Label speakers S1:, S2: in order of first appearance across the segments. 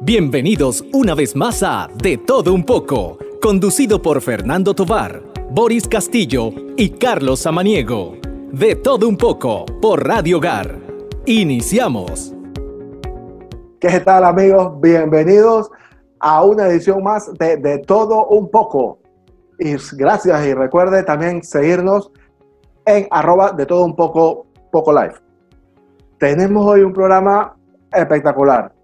S1: Bienvenidos una vez más a De Todo Un poco, conducido por Fernando Tovar, Boris Castillo y Carlos Samaniego. De Todo Un poco por Radio Hogar. Iniciamos.
S2: ¿Qué tal amigos? Bienvenidos a una edición más de De Todo Un poco. Y gracias y recuerde también seguirnos en arroba de todo un poco, poco live. Tenemos hoy un programa espectacular.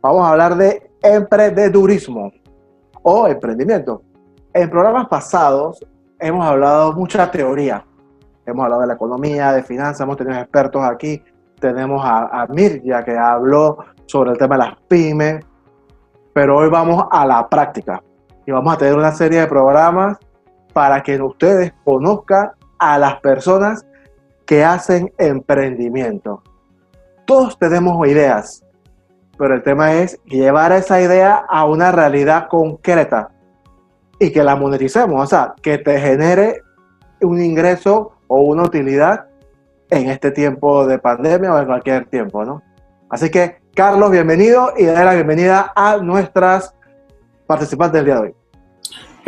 S2: Vamos a hablar de emprendedurismo o emprendimiento. En programas pasados hemos hablado mucha teoría. Hemos hablado de la economía, de finanzas, hemos tenido expertos aquí. Tenemos a, a Mirja que habló sobre el tema de las pymes. Pero hoy vamos a la práctica y vamos a tener una serie de programas para que ustedes conozcan a las personas que hacen emprendimiento todos tenemos ideas, pero el tema es llevar esa idea a una realidad concreta y que la moneticemos, o sea, que te genere un ingreso o una utilidad en este tiempo de pandemia o en cualquier tiempo, ¿no? Así que, Carlos, bienvenido y dale la bienvenida a nuestras participantes del día de hoy.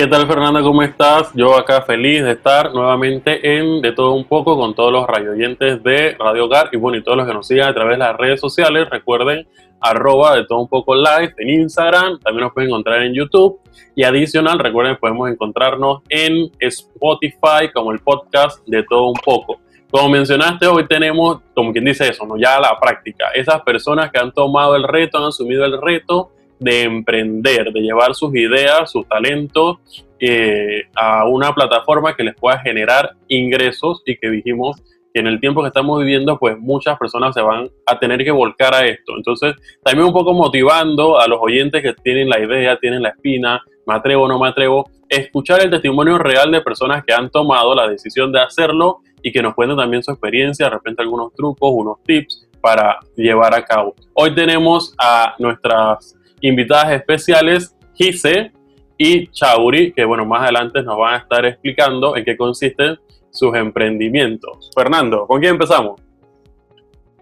S3: ¿Qué tal Fernanda? ¿Cómo estás? Yo acá feliz de estar nuevamente en De Todo Un Poco con todos los radioyentes de Radio Hogar y bueno, y todos los que nos sigan a través de las redes sociales. Recuerden, arroba De Todo Un Poco Live en Instagram, también nos pueden encontrar en YouTube y adicional, recuerden, podemos encontrarnos en Spotify como el podcast De Todo Un Poco. Como mencionaste, hoy tenemos, como quien dice eso, ¿no? ya la práctica. Esas personas que han tomado el reto, han asumido el reto de emprender, de llevar sus ideas, sus talentos eh, a una plataforma que les pueda generar ingresos y que dijimos que en el tiempo que estamos viviendo, pues muchas personas se van a tener que volcar a esto. Entonces, también un poco motivando a los oyentes que tienen la idea, tienen la espina, me atrevo o no me atrevo, escuchar el testimonio real de personas que han tomado la decisión de hacerlo y que nos cuenten también su experiencia, de repente algunos trucos, unos tips para llevar a cabo. Hoy tenemos a nuestras invitadas especiales, Gise y Chauri, que bueno, más adelante nos van a estar explicando en qué consisten sus emprendimientos. Fernando, ¿con quién empezamos?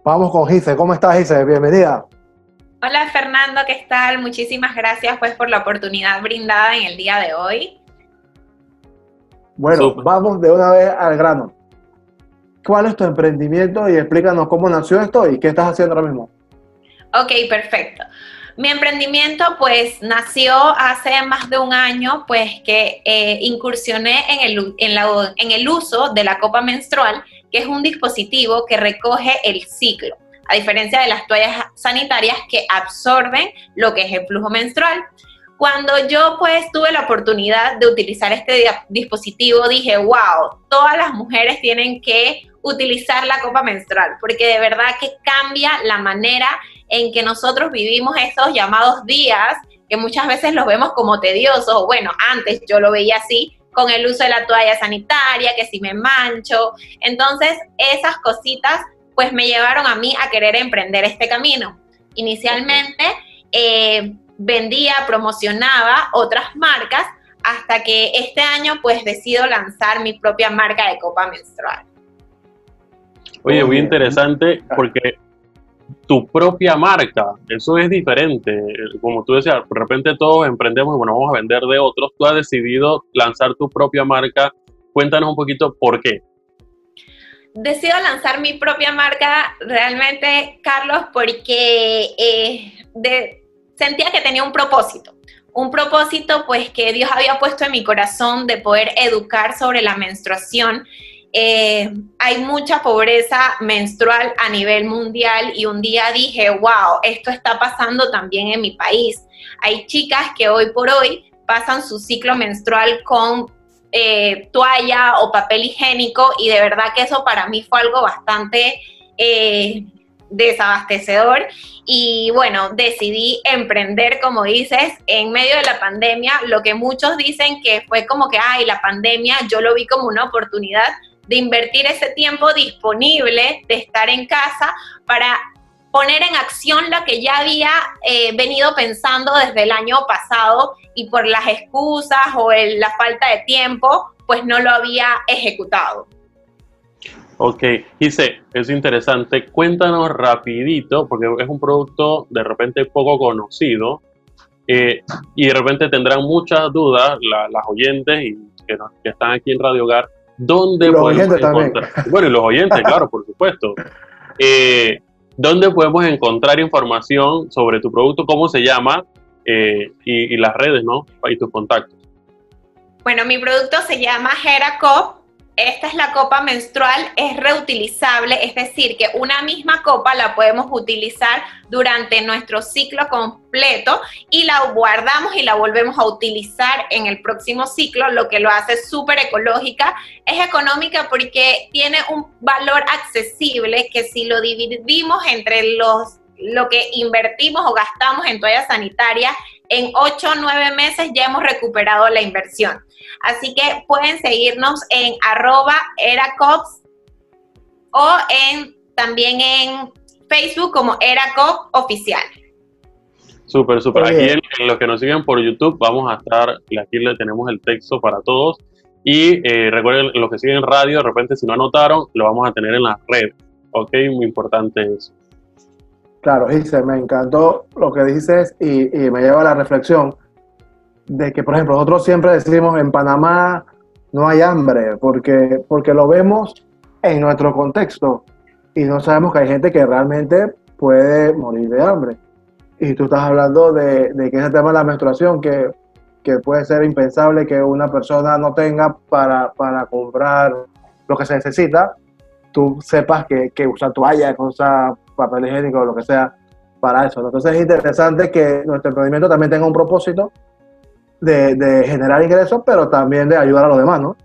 S2: Vamos con Gise. ¿Cómo estás, Gise? Bienvenida.
S4: Hola, Fernando, ¿qué tal? Muchísimas gracias pues por la oportunidad brindada en el día de hoy.
S2: Bueno, vamos de una vez al grano. ¿Cuál es tu emprendimiento y explícanos cómo nació esto y qué estás haciendo ahora mismo?
S4: Ok, perfecto. Mi emprendimiento pues nació hace más de un año, pues que eh, incursioné en el, en el uso de la copa menstrual, que es un dispositivo que recoge el ciclo, a diferencia de las toallas sanitarias que absorben lo que es el flujo menstrual. Cuando yo pues tuve la oportunidad de utilizar este dispositivo, dije, wow, todas las mujeres tienen que utilizar la copa menstrual, porque de verdad que cambia la manera en que nosotros vivimos estos llamados días, que muchas veces los vemos como tediosos, bueno, antes yo lo veía así, con el uso de la toalla sanitaria, que si me mancho. Entonces, esas cositas pues me llevaron a mí a querer emprender este camino. Inicialmente eh, vendía, promocionaba otras marcas hasta que este año pues decido lanzar mi propia marca de copa menstrual.
S3: Oye, muy interesante porque tu propia marca. Eso es diferente. Como tú decías, de repente todos emprendemos y bueno, vamos a vender de otros. Tú has decidido lanzar tu propia marca. Cuéntanos un poquito por qué.
S4: Decido lanzar mi propia marca realmente, Carlos, porque eh, sentía que tenía un propósito. Un propósito pues que Dios había puesto en mi corazón de poder educar sobre la menstruación eh, hay mucha pobreza menstrual a nivel mundial y un día dije, wow, esto está pasando también en mi país. Hay chicas que hoy por hoy pasan su ciclo menstrual con eh, toalla o papel higiénico y de verdad que eso para mí fue algo bastante eh, desabastecedor y bueno, decidí emprender, como dices, en medio de la pandemia, lo que muchos dicen que fue como que, ay, la pandemia, yo lo vi como una oportunidad de invertir ese tiempo disponible, de estar en casa para poner en acción lo que ya había eh, venido pensando desde el año pasado y por las excusas o la falta de tiempo, pues no lo había ejecutado.
S3: Ok, Gise, es interesante. Cuéntanos rapidito, porque es un producto de repente poco conocido, Eh, y de repente tendrán muchas dudas las oyentes y que, que, están aquí en Radio Hogar, ¿dónde
S2: los
S3: podemos
S2: oyentes
S3: encontrar?
S2: También.
S3: Bueno, y los oyentes, claro, por supuesto. Eh, ¿Dónde podemos encontrar información sobre tu producto, cómo se llama eh, y, y, las redes, ¿no? Y tus contactos.
S4: Bueno, mi producto se llama Heracop esta es la copa menstrual, es reutilizable, es decir, que una misma copa la podemos utilizar durante nuestro ciclo completo y la guardamos y la volvemos a utilizar en el próximo ciclo, lo que lo hace súper ecológica. Es económica porque tiene un valor accesible que si lo dividimos entre los lo que invertimos o gastamos en toallas sanitarias, en 8 o 9 meses ya hemos recuperado la inversión. Así que pueden seguirnos en arroba eracops o en, también en Facebook como Eracop Oficial.
S3: Súper, súper. Aquí en, en, los que nos siguen por YouTube vamos a estar, aquí le tenemos el texto para todos. Y eh, recuerden, los que siguen radio, de repente si no anotaron, lo vamos a tener en la red. Ok, muy importante eso.
S2: Claro, Gise, me encantó lo que dices y, me lleva a la reflexión de que, por ejemplo, nosotros siempre decimos en Panamá no hay hambre, porque, porque lo vemos en nuestro contexto y no sabemos que hay gente que realmente puede morir de hambre. Y tú estás hablando de, de que ese tema de la menstruación, que, que, puede ser impensable que una persona no tenga para, para comprar lo que se necesita, tú sepas que, que usar toalla, que usar papel higiénico o lo que sea para eso. Entonces es interesante que nuestro emprendimiento también tenga un propósito de, de, generar ingresos, pero también de ayudar a los demás, ¿no?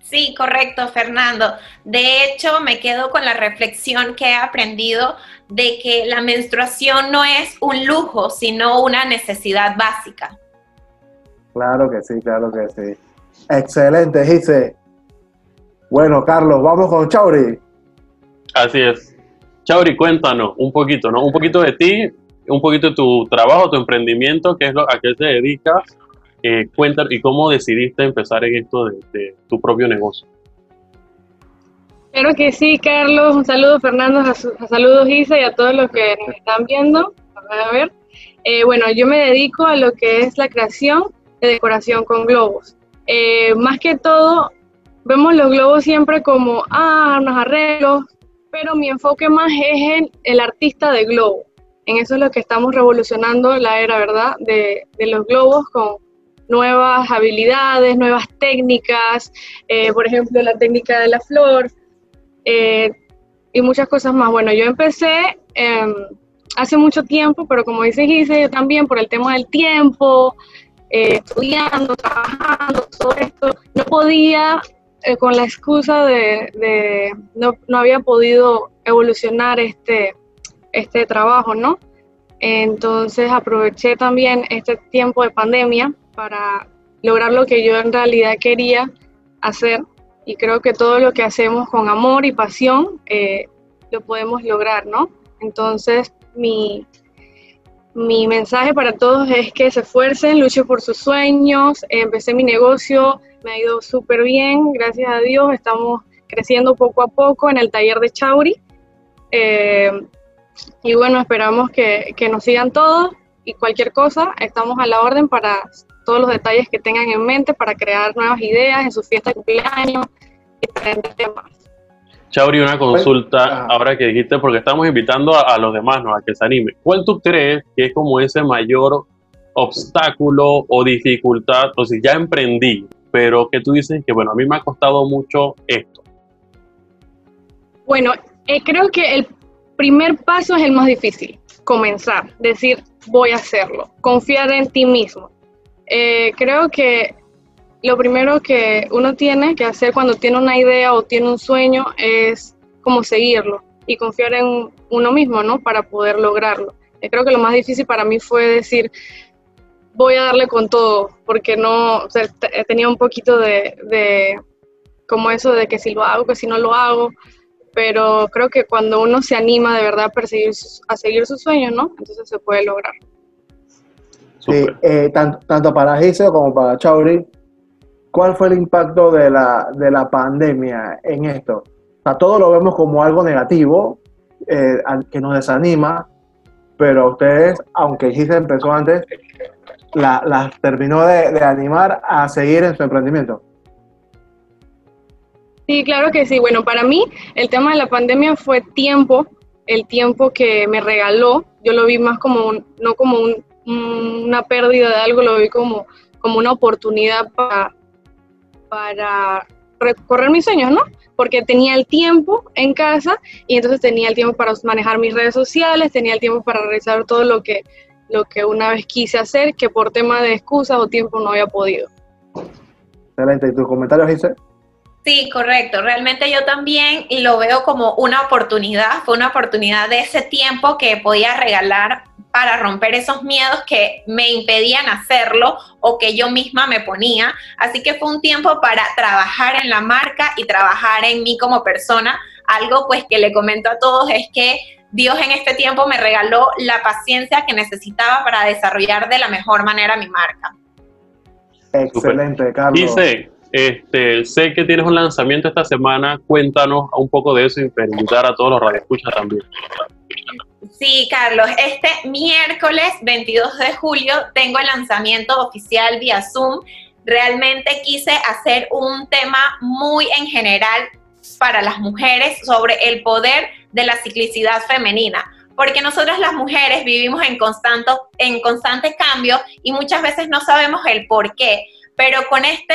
S4: Sí, correcto, Fernando. De hecho, me quedo con la reflexión que he aprendido de que la menstruación no es un lujo, sino una necesidad básica.
S2: Claro que sí, claro que sí. Excelente, dice. Bueno, Carlos, vamos con Chauri.
S3: Así es. Chauri, cuéntanos un poquito, ¿no? Un poquito de ti, un poquito de tu trabajo, tu emprendimiento, a qué te dedicas, eh, cuéntanos y cómo decidiste empezar en esto de, tu propio negocio.
S5: Claro que sí, Carlos. Un saludo, Fernando. Saludos, Isa, y a todos los que nos están viendo. Eh, bueno, yo me dedico a lo que es la creación de decoración con globos. Eh, más que todo, vemos los globos siempre como, ah, unos arreglos, pero mi enfoque más es en el artista de globo. En eso es lo que estamos revolucionando la era, ¿verdad? De, de los globos con nuevas habilidades, nuevas técnicas, eh, por ejemplo, la técnica de la flor eh, y muchas cosas más. Bueno, yo empecé eh, hace mucho tiempo, pero como dice Gise, yo también por el tema del tiempo, eh, estudiando, trabajando, todo esto, no podía eh, con la excusa de, de no, no, había podido evolucionar este, este trabajo, ¿no? Entonces aproveché también este tiempo de pandemia para lograr lo que yo en realidad quería hacer y creo que todo lo que hacemos con amor y pasión eh, lo podemos lograr, ¿no? Entonces mi, mi mensaje para todos es que se esfuercen, luchen por sus sueños, empecé mi negocio, me ha ido súper bien, gracias a Dios, estamos creciendo poco a poco en el taller de Chauri. Eh, y bueno, esperamos que, que, nos sigan todos y cualquier cosa, estamos a la orden para todos los detalles que tengan en mente para crear nuevas ideas en su fiesta de cumpleaños y temas.
S3: Chauri, una consulta ahora que dijiste, porque estamos invitando a, a los demás ¿no? a que se animen. ¿Cuál tú crees que es como ese mayor obstáculo o dificultad? O si ya emprendí, pero que tú dices que, bueno, a mí me ha costado mucho esto.
S5: Bueno, eh, creo que el primer paso es el más difícil, comenzar, decir, voy a hacerlo, confiar en ti mismo. Eh, creo que lo primero que uno tiene que hacer cuando tiene una idea o tiene un sueño es como seguirlo y confiar en uno mismo, ¿no? Para poder lograrlo. Eh, creo que lo más difícil para mí fue decir, voy a darle con todo, porque no, o sea, tenía un poquito de, de, como eso de que si lo hago, que si no lo hago, pero creo que cuando uno se anima de verdad a perseguir, a seguir sus sueños, ¿no? Entonces se puede lograr.
S2: Sí, eh, tanto, tanto, para Giseo como para Chauri, ¿cuál fue el impacto de la, de la pandemia en esto? O sea, todo lo vemos como algo negativo, eh, que nos desanima, pero ustedes, aunque Giseo empezó antes, las terminó de, animar a seguir en su emprendimiento.
S5: Sí, claro que sí. Bueno, para mí el tema de la pandemia fue tiempo, el tiempo que me regaló. Yo lo vi más como, no como una pérdida de algo, lo vi como, como una oportunidad para, para recorrer mis sueños, ¿no? Porque tenía el tiempo en casa y entonces tenía el tiempo para manejar mis redes sociales, tenía el tiempo para realizar todo lo que lo que una vez quise hacer, que por tema de excusas o tiempo no había podido.
S2: Excelente. ¿Y tus comentarios, dice
S4: Sí, correcto. Realmente yo también lo veo como una oportunidad, fue una oportunidad de ese tiempo que podía regalar para romper esos miedos que me impedían hacerlo o que yo misma me ponía. Así que fue un tiempo para trabajar en la marca y trabajar en mí como persona. Algo pues que le comento a todos es que Dios en este tiempo me regaló la paciencia que necesitaba para desarrollar de la mejor manera mi marca.
S2: Excelente, Carlos.
S3: Dice, este, sé que tienes un lanzamiento esta semana, cuéntanos un poco de eso y invitar a todos los radioescuchas también.
S4: Sí, Carlos, este miércoles 22 de julio tengo el lanzamiento oficial vía Zoom. Realmente quise hacer un tema muy en general para las mujeres sobre el poder de la ciclicidad femenina, porque nosotras las mujeres vivimos en constante, en constante cambio y muchas veces no sabemos el por qué, pero con este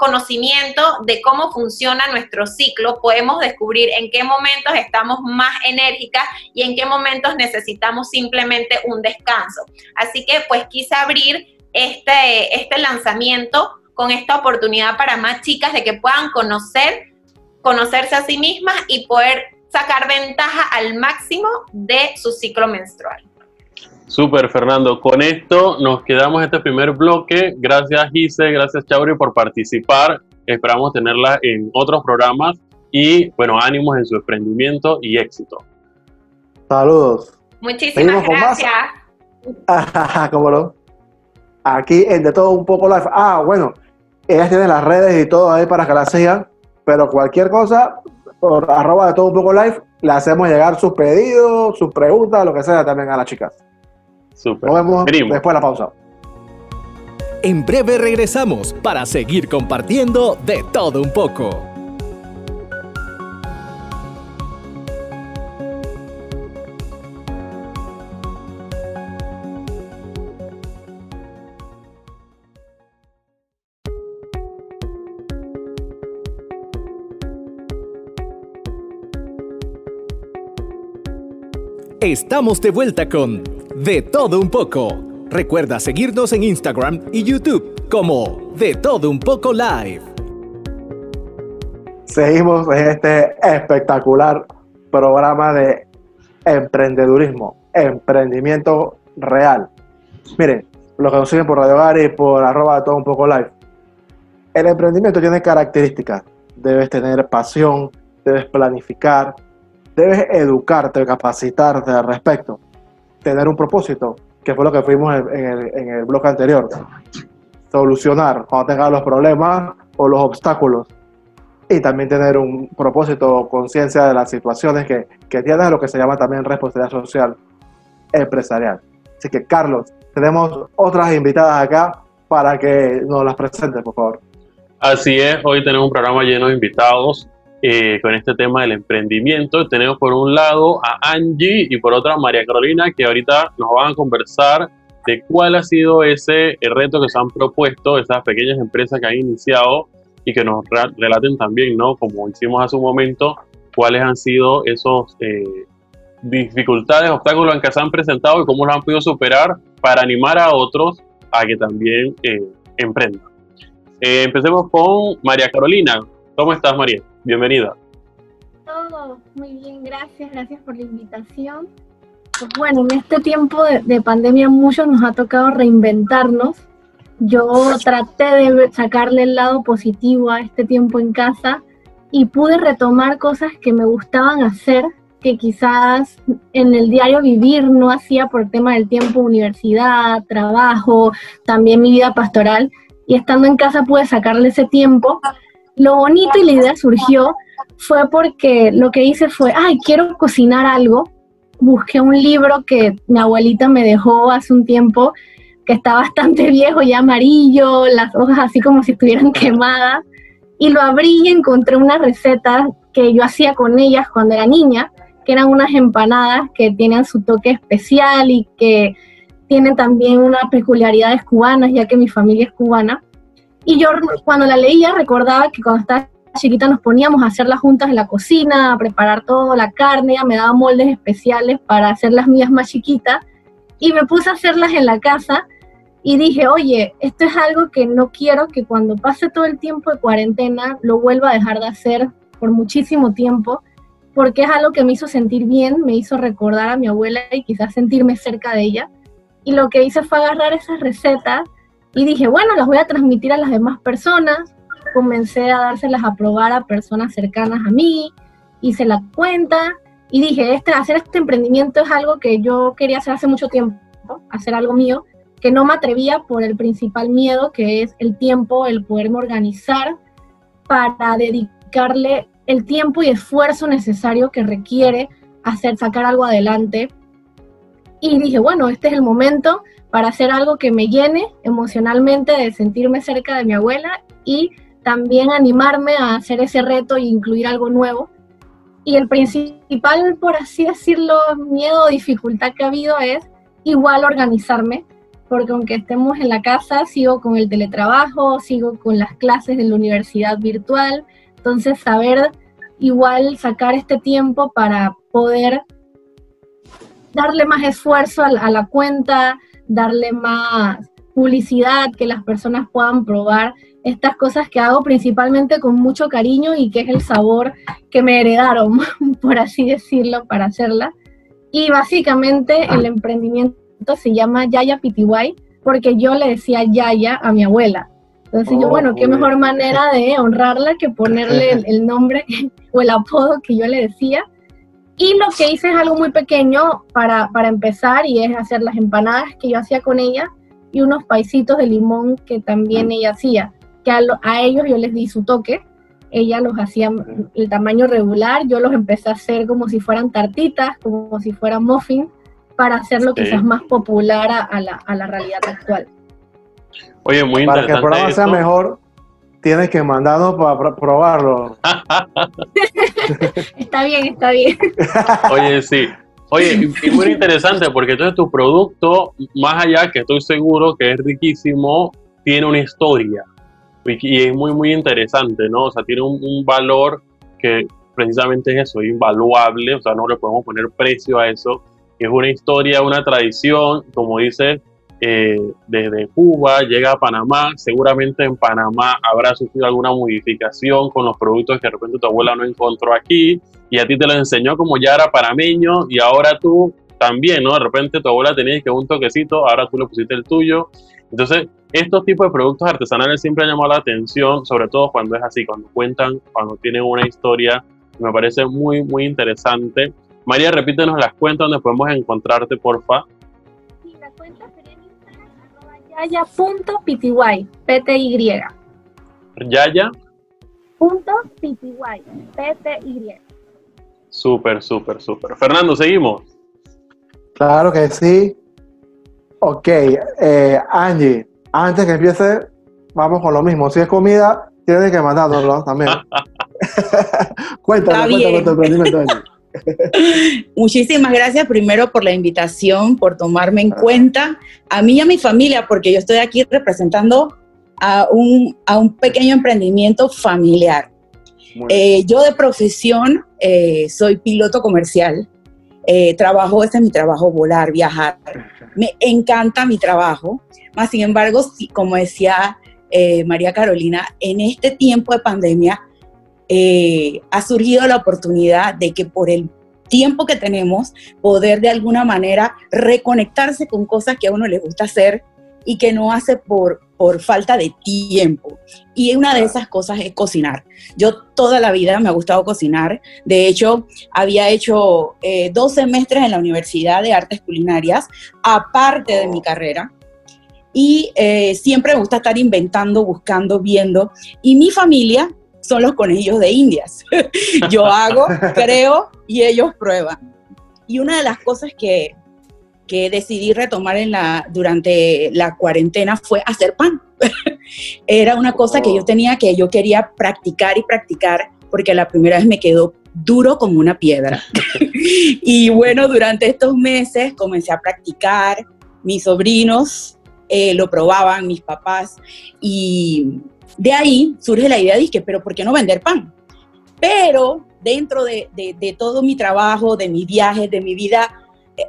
S4: conocimiento de cómo funciona nuestro ciclo, podemos descubrir en qué momentos estamos más enérgicas y en qué momentos necesitamos simplemente un descanso. Así que pues quise abrir este, este lanzamiento con esta oportunidad para más chicas de que puedan conocer, conocerse a sí mismas y poder sacar ventaja al máximo de su ciclo menstrual.
S3: Súper, Fernando. Con esto nos quedamos este primer bloque. Gracias, Gise, gracias, Chauri, por participar. Esperamos tenerla en otros programas y, bueno, ánimos en su emprendimiento y éxito.
S2: Saludos.
S4: Muchísimas gracias.
S2: ¿Cómo no? Aquí en De Todo Un Poco Live. Ah, bueno, ellas tienen las redes y todo ahí para que la sigan, pero cualquier cosa, por arroba de todo un poco live, le hacemos llegar sus pedidos, sus preguntas, lo que sea también a las chicas.
S3: Super.
S2: Nos vemos después de la pausa.
S1: En breve regresamos para seguir compartiendo de todo un poco. Estamos de vuelta con De todo un poco. Recuerda seguirnos en Instagram y YouTube como De todo un poco live.
S2: Seguimos en este espectacular programa de emprendedurismo, emprendimiento real. Miren, lo que nos siguen por Radio Gary y por arroba de todo un poco live. El emprendimiento tiene características. Debes tener pasión, debes planificar, debes educarte, capacitarte al respecto, tener un propósito, que fue lo que fuimos en el, en el bloque anterior. Solucionar cuando tengas los problemas o los obstáculos. Y también tener un propósito, conciencia de las situaciones que, que tienes, lo que se llama también responsabilidad social empresarial. Así que, Carlos, tenemos otras invitadas acá para que nos las presentes, por favor.
S3: Así es, hoy tenemos un programa lleno de invitados eh, con este tema del emprendimiento. Tenemos por un lado a Angie y por otra a María Carolina, que ahorita nos van a conversar de cuál ha sido ese reto que se han propuesto esas pequeñas empresas que han iniciado y que nos relaten también, ¿no? Como hicimos hace un momento, cuáles han sido esos eh, dificultades, obstáculos en que se han presentado y cómo los han podido superar para animar a otros a que también eh, emprendan. empecemos con María Carolina. ¿Cómo estás, María? Bienvenida.
S6: Todo muy bien, gracias, gracias por la invitación. Pues bueno, en este tiempo de, pandemia mucho nos ha tocado reinventarnos. Yo traté de sacarle el lado positivo a este tiempo en casa y pude retomar cosas que me gustaban hacer, que quizás en el diario vivir no hacía por tema del tiempo, universidad, trabajo, también mi vida pastoral. Y estando en casa pude sacarle ese tiempo lo bonito y la idea surgió fue porque lo que hice fue, ay, quiero cocinar algo. Busqué un libro que mi abuelita me dejó hace un tiempo, que está bastante viejo y amarillo, las hojas así como si estuvieran quemadas. Y lo abrí y encontré una receta que yo hacía con ellas cuando era niña, que eran unas empanadas que tienen su toque especial y que tienen también unas peculiaridades cubanas, ya que mi familia es cubana. Y yo cuando la leía recordaba que cuando estaba chiquita nos poníamos a hacerlas juntas en la cocina, a preparar todo, la carne, me daba moldes especiales para hacer las mías más chiquitas y me puse a hacerlas en la casa y dije, oye, esto es algo que no quiero que cuando pase todo el tiempo de cuarentena lo vuelva a dejar de hacer por muchísimo tiempo, porque es algo que me hizo sentir bien, me hizo recordar a mi abuela y quizás sentirme cerca de ella. Y lo que hice fue agarrar esas recetas y dije, bueno, las voy a transmitir a las demás personas. Comencé a dárselas a probar a personas cercanas a mí, hice la cuenta y dije, este, hacer este emprendimiento es algo que yo quería hacer hace mucho tiempo, hacer algo mío, que no me atrevía por el principal miedo, que es el tiempo, el poderme organizar para dedicarle el tiempo y esfuerzo necesario que requiere hacer, sacar algo adelante. Y dije, bueno, este es el momento para hacer algo que me llene emocionalmente de sentirme cerca de mi abuela y también animarme a hacer ese reto e incluir algo nuevo y el principal, por así decirlo, miedo o dificultad que ha habido es igual organizarme, porque aunque estemos en la casa, sigo con el teletrabajo, sigo con las clases de la universidad virtual, entonces saber igual sacar este tiempo para poder darle más esfuerzo a la cuenta, darle más publicidad, que las personas puedan probar estas cosas que hago principalmente con mucho cariño y que es el sabor que me heredaron, por así decirlo, para hacerla. Y básicamente el emprendimiento se llama Yaya Pitiguay porque yo le decía Yaya a mi abuela. Entonces yo, oh, bueno, qué mejor manera de honrarla que ponerle el, nombre o el apodo que yo le decía. Y lo que hice es algo muy pequeño para, para empezar y es hacer las empanadas que yo hacía con ella y unos paisitos de limón que también ella hacía que a, ellos yo les di su toque. Ella los hacía el tamaño regular, yo los empecé a hacer como si fueran tartitas, como si fueran muffins, para hacerlo quizás más popular a, la, a, la, realidad actual.
S3: Oye, muy
S2: Para que el programa sea mejor, tienes que mandarnos para probarlo.
S6: está bien, está bien.
S3: Oye, sí. Oye, y muy interesante porque entonces tu producto, más allá que estoy seguro que es riquísimo, tiene una historia y es muy, muy interesante, ¿no? O sea, tiene un, valor que precisamente es eso, invaluable, o sea, no le podemos poner precio a eso. Es una historia, una tradición, como dice, eh, desde Cuba llega a Panamá, seguramente en Panamá habrá sufrido alguna modificación con los productos que de repente tu abuela no encontró aquí y a ti te lo enseñó como ya era panameño y ahora tú también, ¿no? De repente tu abuela tenía que un toquecito, ahora tú le pusiste el tuyo. Entonces, estos tipos de productos artesanales siempre han llamado la atención, sobre todo cuando es así, cuando cuentan, cuando tienen una historia, me parece muy, muy interesante. María, repítenos las cuentas donde podemos encontrarte, porfa.
S6: yaya.pty, P-T-Y.
S3: Yaya.
S6: Punto pty, P-T-Y.
S3: Súper, súper, súper. Fernando, ¿seguimos?
S2: Claro que sí. Ok, eh, Angie, antes que empiece, vamos con lo mismo. Si es comida, tienes que mandárnoslo también. cuéntame, cuéntame tu emprendimiento.
S7: Muchísimas gracias primero por la invitación, por tomarme en ah. cuenta a mí y a mi familia, porque yo estoy aquí representando a un, a un pequeño emprendimiento familiar. Eh, yo de profesión eh, soy piloto comercial. Eh, trabajo, este es mi trabajo, volar, viajar. Me encanta mi trabajo. Más sin embargo, como decía eh, María Carolina, en este tiempo de pandemia eh, ha surgido la oportunidad de que por el tiempo que tenemos, poder de alguna manera reconectarse con cosas que a uno le gusta hacer y que no hace por, por falta de tiempo. Y una de esas cosas es cocinar. Yo toda la vida me ha gustado cocinar. De hecho, había hecho eh, dos semestres en la Universidad de Artes Culinarias, aparte de mi carrera y eh, siempre me gusta estar inventando, buscando, viendo. Y mi familia son los conejillos de indias. Yo hago, creo y ellos prueban. Y una de las cosas que, que decidí retomar en la, durante la cuarentena fue hacer pan. Era una cosa que yo oh. tenía que yo quería practicar y practicar porque la primera vez me quedó duro como una piedra. y bueno, durante estos meses comencé a practicar, mis sobrinos eh, lo probaban, mis papás, y de ahí surge la idea de que, pero ¿por qué no vender pan? Pero dentro de, de todo mi trabajo, de mis viajes, de mi vida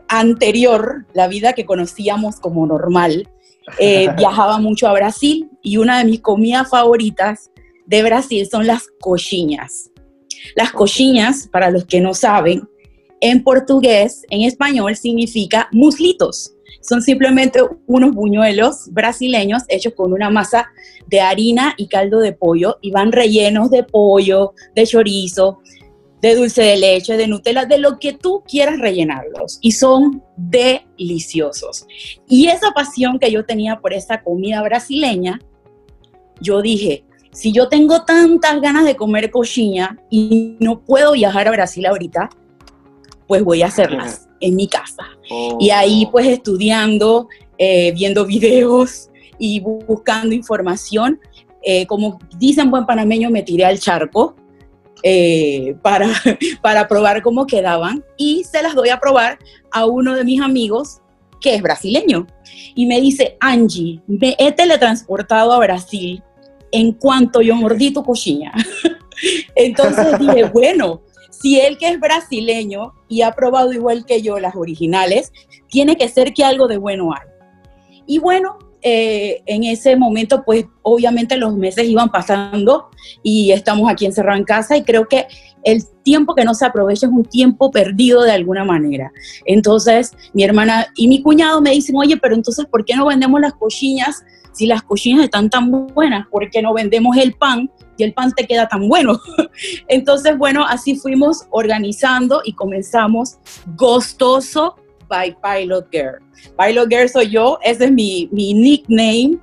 S7: anterior, la vida que conocíamos como normal, eh, viajaba mucho a Brasil y una de mis comidas favoritas de Brasil son las coxinhas. Las coxinhas, para los que no saben, en portugués, en español, significa muslitos. Son simplemente unos buñuelos brasileños hechos con una masa de harina y caldo de pollo y van rellenos de pollo, de chorizo, de dulce de leche, de Nutella, de lo que tú quieras rellenarlos. Y son deliciosos. Y esa pasión que yo tenía por esa comida brasileña, yo dije, si yo tengo tantas ganas de comer coxinha y no puedo viajar a Brasil ahorita, pues voy a hacerlas en mi casa. Y ahí pues estudiando, eh, viendo videos y buscando información, eh, como dicen buen panameño, me tiré al charco eh, para, para probar cómo quedaban y se las doy a probar a uno de mis amigos que es brasileño. Y me dice, Angie, me he teletransportado a Brasil en cuanto yo mordí tu cochina. Entonces dije, bueno, si él que es brasileño y ha probado igual que yo las originales, tiene que ser que algo de bueno hay. Y bueno, eh, en ese momento, pues obviamente los meses iban pasando y estamos aquí encerrados en casa y creo que el tiempo que no se aprovecha es un tiempo perdido de alguna manera. Entonces, mi hermana y mi cuñado me dicen, oye, pero entonces, ¿por qué no vendemos las cochinas si las cochinas están tan buenas? ¿Por qué no vendemos el pan y el pan te queda tan bueno? entonces, bueno, así fuimos organizando y comenzamos gostoso by Pilot Girl. Pilot Girl soy yo, ese es mi, mi nickname.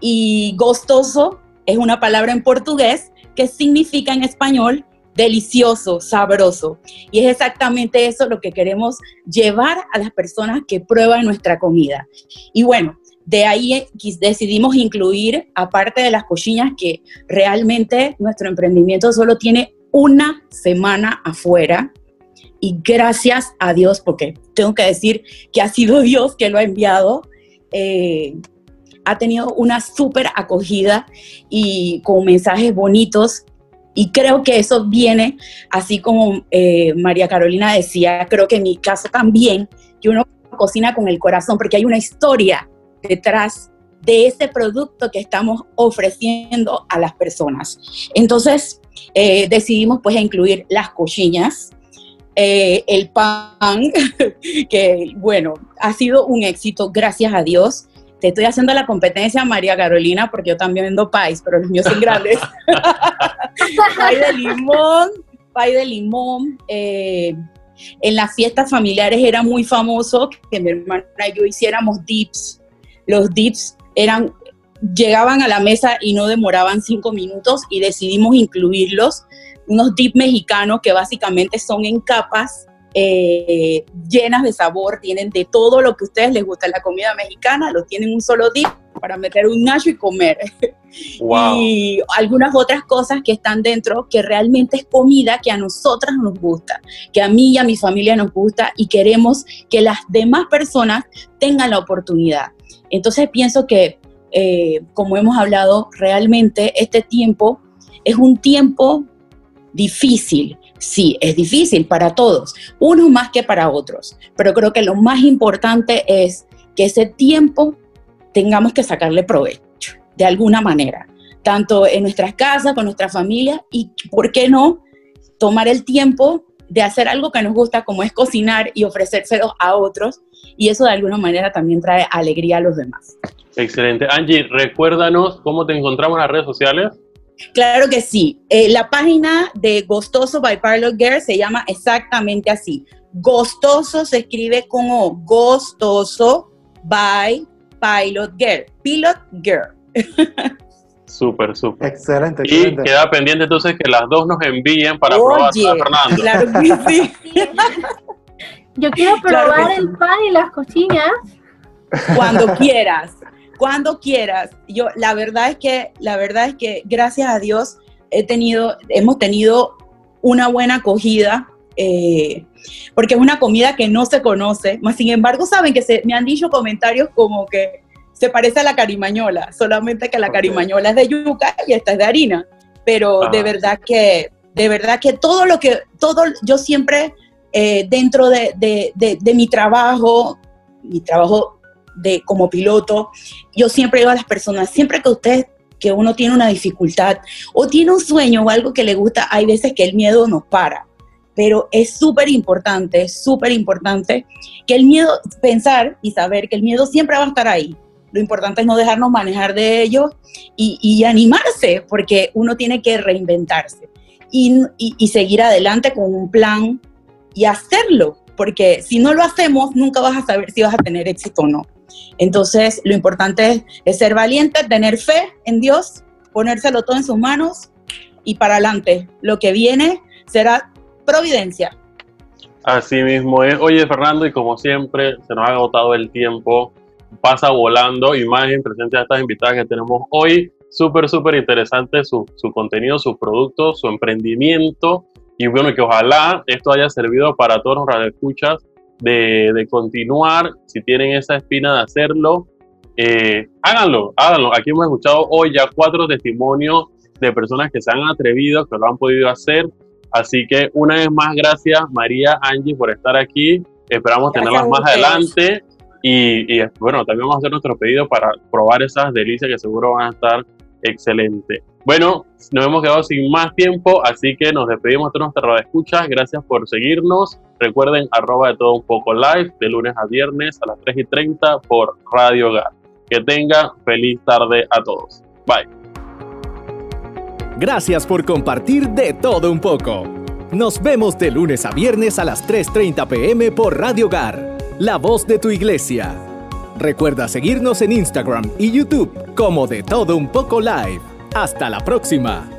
S7: Y gostoso es una palabra en portugués que significa en español delicioso, sabroso. Y es exactamente eso lo que queremos llevar a las personas que prueban nuestra comida. Y bueno, de ahí decidimos incluir, aparte de las cochinas, que realmente nuestro emprendimiento solo tiene una semana afuera, y gracias a Dios, porque tengo que decir que ha sido Dios que lo ha enviado, eh, ha tenido una súper acogida y con mensajes bonitos. Y creo que eso viene, así como eh, María Carolina decía, creo que en mi caso también, que uno cocina con el corazón, porque hay una historia detrás de ese producto que estamos ofreciendo a las personas. Entonces, eh, decidimos pues incluir las cochinas, eh, el pan, que bueno, ha sido un éxito, gracias a Dios. Te estoy haciendo la competencia, María Carolina, porque yo también vendo pais, pero los míos son grandes. pay de limón, pay de limón. Eh, en las fiestas familiares era muy famoso que mi hermana y yo hiciéramos dips. Los dips eran, llegaban a la mesa y no demoraban cinco minutos y decidimos incluirlos. Unos dip mexicanos que básicamente son en capas eh, llenas de sabor, tienen de todo lo que a ustedes les gusta en la comida mexicana, lo tienen un solo dip para meter un nacho y comer. Y algunas otras cosas que están dentro que realmente es comida que a nosotras nos gusta, que a mí y a mi familia nos gusta y queremos que las demás personas tengan la oportunidad. Entonces pienso que, eh, como hemos hablado, realmente este tiempo es un tiempo difícil. Sí, es difícil para todos, unos más que para otros, pero creo que lo más importante es que ese tiempo tengamos que sacarle provecho de alguna manera, tanto en nuestras casas, con nuestra familia y, ¿por qué no?, tomar el tiempo de hacer algo que nos gusta, como es cocinar y ofrecérselo a otros, y eso de alguna manera también trae alegría a los demás.
S3: Excelente. Angie, recuérdanos cómo te encontramos en las redes sociales.
S7: Claro que sí. Eh, la página de Gostoso by Pilot Girl se llama exactamente así. Gostoso se escribe como Gostoso by Pilot Girl. Pilot Girl.
S3: Súper, súper.
S2: Excelente,
S3: Y queda pendiente entonces que las dos nos envíen para probar a Fernando.
S7: Claro que sí.
S6: Yo quiero probar el pan y las cochinas.
S7: Cuando quieras, cuando quieras. Yo, la verdad es que, la verdad es que, gracias a Dios, he tenido, hemos tenido una buena acogida. Eh, porque es una comida que no se conoce, más sin embargo saben que se, me han dicho comentarios como que se parece a la carimañola, solamente que la carimañola es de yuca y esta es de harina, pero de verdad que, de verdad que todo lo que, todo, yo siempre eh, dentro de, de, de, mi trabajo, mi trabajo de, como piloto, yo siempre digo a las personas, siempre que usted, que uno tiene una dificultad o tiene un sueño o algo que le gusta, hay veces que el miedo nos para pero es súper importante, súper importante que el miedo, pensar y saber que el miedo siempre va a estar ahí. Lo importante es no dejarnos manejar de ello y, animarse, porque uno tiene que reinventarse y, y, seguir adelante con un plan y hacerlo, porque si no lo hacemos, nunca vas a saber si vas a tener éxito o no. Entonces, lo importante es, ser valiente, tener fe en Dios, ponérselo todo en sus manos y para adelante. Lo que viene será providencia.
S3: Así mismo es. Oye, Fernando, y como siempre, se nos ha agotado el tiempo, pasa volando, imagen, presencia de estas invitadas que tenemos hoy. Súper, súper interesante su, su contenido, sus productos, su emprendimiento. Y bueno, que ojalá esto haya servido para todos los radioescuchas de, de continuar, si tienen esa espina de hacerlo, eh, háganlo, háganlo. Aquí hemos escuchado hoy ya cuatro testimonios de personas que se han atrevido, que lo han podido hacer Así que una vez más, gracias María, Angie, por estar aquí. Esperamos tenerlas más adelante. Y, bueno, también vamos a hacer nuestro pedido para probar esas delicias que seguro van a estar excelentes. Bueno, nos hemos quedado sin más tiempo, así que nos despedimos de nuestra escucha. Gracias por seguirnos. Recuerden, arroba de todo un poco live, de lunes a viernes a las 3 y 30 por Radio Hogar. Que tenga feliz tarde a todos. Bye.
S1: Gracias por compartir de todo un poco. Nos vemos de lunes a viernes a las 3.30 pm por Radio Hogar, la voz de tu iglesia. Recuerda seguirnos en Instagram y YouTube como de todo un poco live. Hasta la próxima.